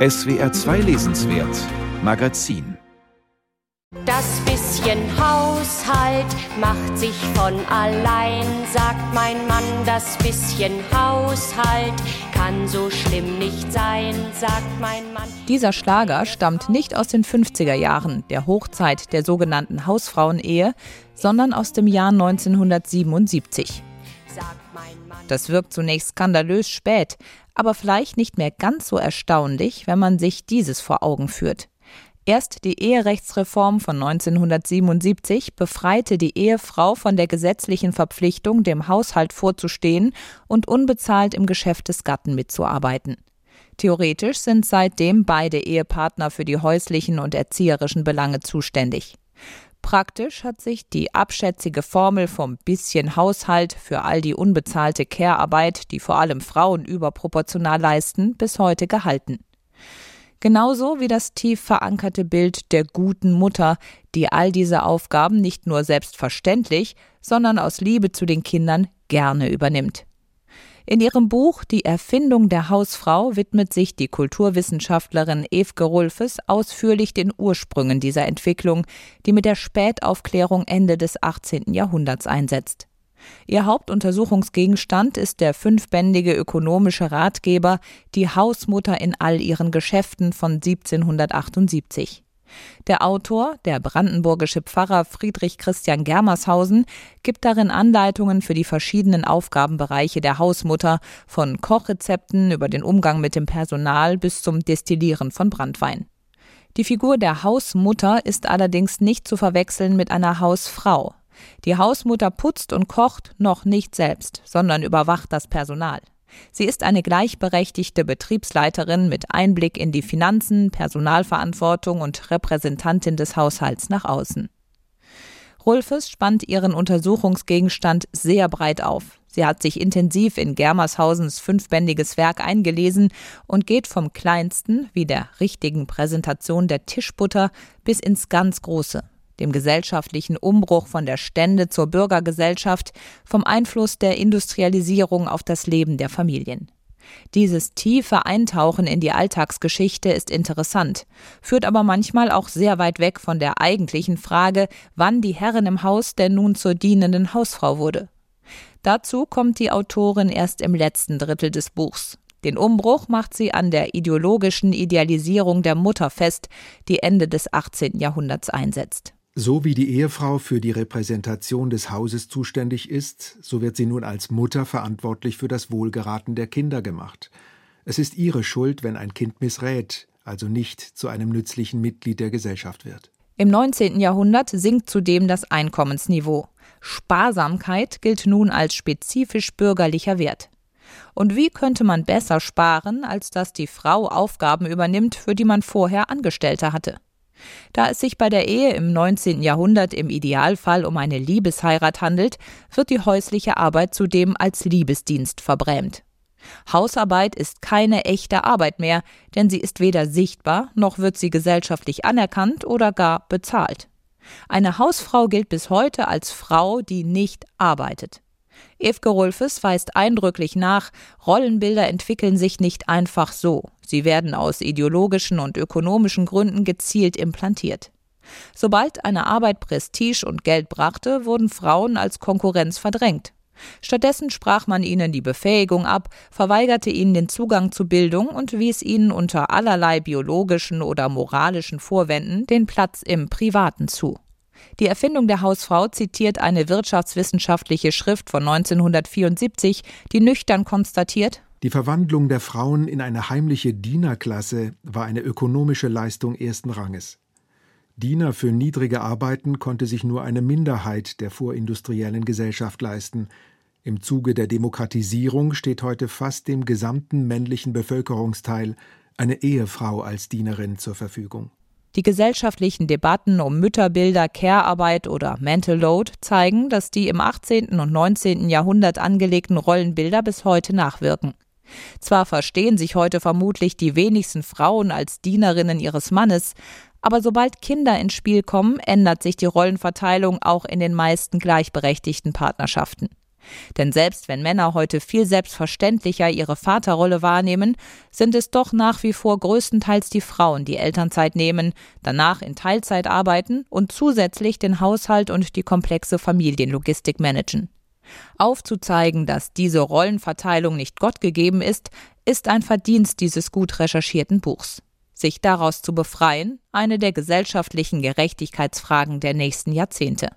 SWR 2 Lesenswert Magazin Das bisschen Haushalt macht sich von allein, sagt mein Mann. Das bisschen Haushalt kann so schlimm nicht sein, sagt mein Mann. Dieser Schlager stammt nicht aus den 50er Jahren, der Hochzeit der sogenannten Hausfrauenehe, sondern aus dem Jahr 1977. Das wirkt zunächst skandalös spät, aber vielleicht nicht mehr ganz so erstaunlich, wenn man sich dieses vor Augen führt. Erst die Eherechtsreform von 1977 befreite die Ehefrau von der gesetzlichen Verpflichtung, dem Haushalt vorzustehen und unbezahlt im Geschäft des Gatten mitzuarbeiten. Theoretisch sind seitdem beide Ehepartner für die häuslichen und erzieherischen Belange zuständig. Praktisch hat sich die abschätzige Formel vom bisschen Haushalt für all die unbezahlte Care-Arbeit, die vor allem Frauen überproportional leisten, bis heute gehalten. Genauso wie das tief verankerte Bild der guten Mutter, die all diese Aufgaben nicht nur selbstverständlich, sondern aus Liebe zu den Kindern gerne übernimmt. In ihrem Buch Die Erfindung der Hausfrau widmet sich die Kulturwissenschaftlerin Evke Rulfes ausführlich den Ursprüngen dieser Entwicklung, die mit der Spätaufklärung Ende des 18. Jahrhunderts einsetzt. Ihr Hauptuntersuchungsgegenstand ist der fünfbändige ökonomische Ratgeber Die Hausmutter in all ihren Geschäften von 1778. Der Autor, der brandenburgische Pfarrer Friedrich Christian Germershausen, gibt darin Anleitungen für die verschiedenen Aufgabenbereiche der Hausmutter, von Kochrezepten über den Umgang mit dem Personal bis zum Destillieren von Brandwein. Die Figur der Hausmutter ist allerdings nicht zu verwechseln mit einer Hausfrau. Die Hausmutter putzt und kocht noch nicht selbst, sondern überwacht das Personal. Sie ist eine gleichberechtigte Betriebsleiterin mit Einblick in die Finanzen, Personalverantwortung und Repräsentantin des Haushalts nach außen. Rulfes spannt ihren Untersuchungsgegenstand sehr breit auf. Sie hat sich intensiv in Germershausens fünfbändiges Werk eingelesen und geht vom kleinsten, wie der richtigen Präsentation der Tischbutter, bis ins ganz Große dem gesellschaftlichen Umbruch von der Stände zur Bürgergesellschaft, vom Einfluss der Industrialisierung auf das Leben der Familien. Dieses tiefe Eintauchen in die Alltagsgeschichte ist interessant, führt aber manchmal auch sehr weit weg von der eigentlichen Frage, wann die Herrin im Haus denn nun zur dienenden Hausfrau wurde. Dazu kommt die Autorin erst im letzten Drittel des Buchs. Den Umbruch macht sie an der ideologischen Idealisierung der Mutter fest, die Ende des 18. Jahrhunderts einsetzt. So wie die Ehefrau für die Repräsentation des Hauses zuständig ist, so wird sie nun als Mutter verantwortlich für das Wohlgeraten der Kinder gemacht. Es ist ihre Schuld, wenn ein Kind missrät, also nicht zu einem nützlichen Mitglied der Gesellschaft wird. Im 19. Jahrhundert sinkt zudem das Einkommensniveau. Sparsamkeit gilt nun als spezifisch bürgerlicher Wert. Und wie könnte man besser sparen, als dass die Frau Aufgaben übernimmt, für die man vorher Angestellte hatte? Da es sich bei der Ehe im 19. Jahrhundert im Idealfall um eine Liebesheirat handelt, wird die häusliche Arbeit zudem als Liebesdienst verbrämt. Hausarbeit ist keine echte Arbeit mehr, denn sie ist weder sichtbar, noch wird sie gesellschaftlich anerkannt oder gar bezahlt. Eine Hausfrau gilt bis heute als Frau, die nicht arbeitet. Evke Rolfes weist eindrücklich nach, Rollenbilder entwickeln sich nicht einfach so. Sie werden aus ideologischen und ökonomischen Gründen gezielt implantiert. Sobald eine Arbeit Prestige und Geld brachte, wurden Frauen als Konkurrenz verdrängt. Stattdessen sprach man ihnen die Befähigung ab, verweigerte ihnen den Zugang zu Bildung und wies ihnen unter allerlei biologischen oder moralischen Vorwänden den Platz im Privaten zu. Die Erfindung der Hausfrau zitiert eine wirtschaftswissenschaftliche Schrift von 1974, die nüchtern konstatiert, die Verwandlung der Frauen in eine heimliche Dienerklasse war eine ökonomische Leistung ersten Ranges. Diener für niedrige Arbeiten konnte sich nur eine Minderheit der vorindustriellen Gesellschaft leisten. Im Zuge der Demokratisierung steht heute fast dem gesamten männlichen Bevölkerungsteil eine Ehefrau als Dienerin zur Verfügung. Die gesellschaftlichen Debatten um Mütterbilder, Care-Arbeit oder Mental Load zeigen, dass die im 18. und 19. Jahrhundert angelegten Rollenbilder bis heute nachwirken. Zwar verstehen sich heute vermutlich die wenigsten Frauen als Dienerinnen ihres Mannes, aber sobald Kinder ins Spiel kommen, ändert sich die Rollenverteilung auch in den meisten gleichberechtigten Partnerschaften. Denn selbst wenn Männer heute viel selbstverständlicher ihre Vaterrolle wahrnehmen, sind es doch nach wie vor größtenteils die Frauen, die Elternzeit nehmen, danach in Teilzeit arbeiten und zusätzlich den Haushalt und die komplexe Familienlogistik managen. Aufzuzeigen, dass diese Rollenverteilung nicht Gott gegeben ist, ist ein Verdienst dieses gut recherchierten Buchs. Sich daraus zu befreien, eine der gesellschaftlichen Gerechtigkeitsfragen der nächsten Jahrzehnte.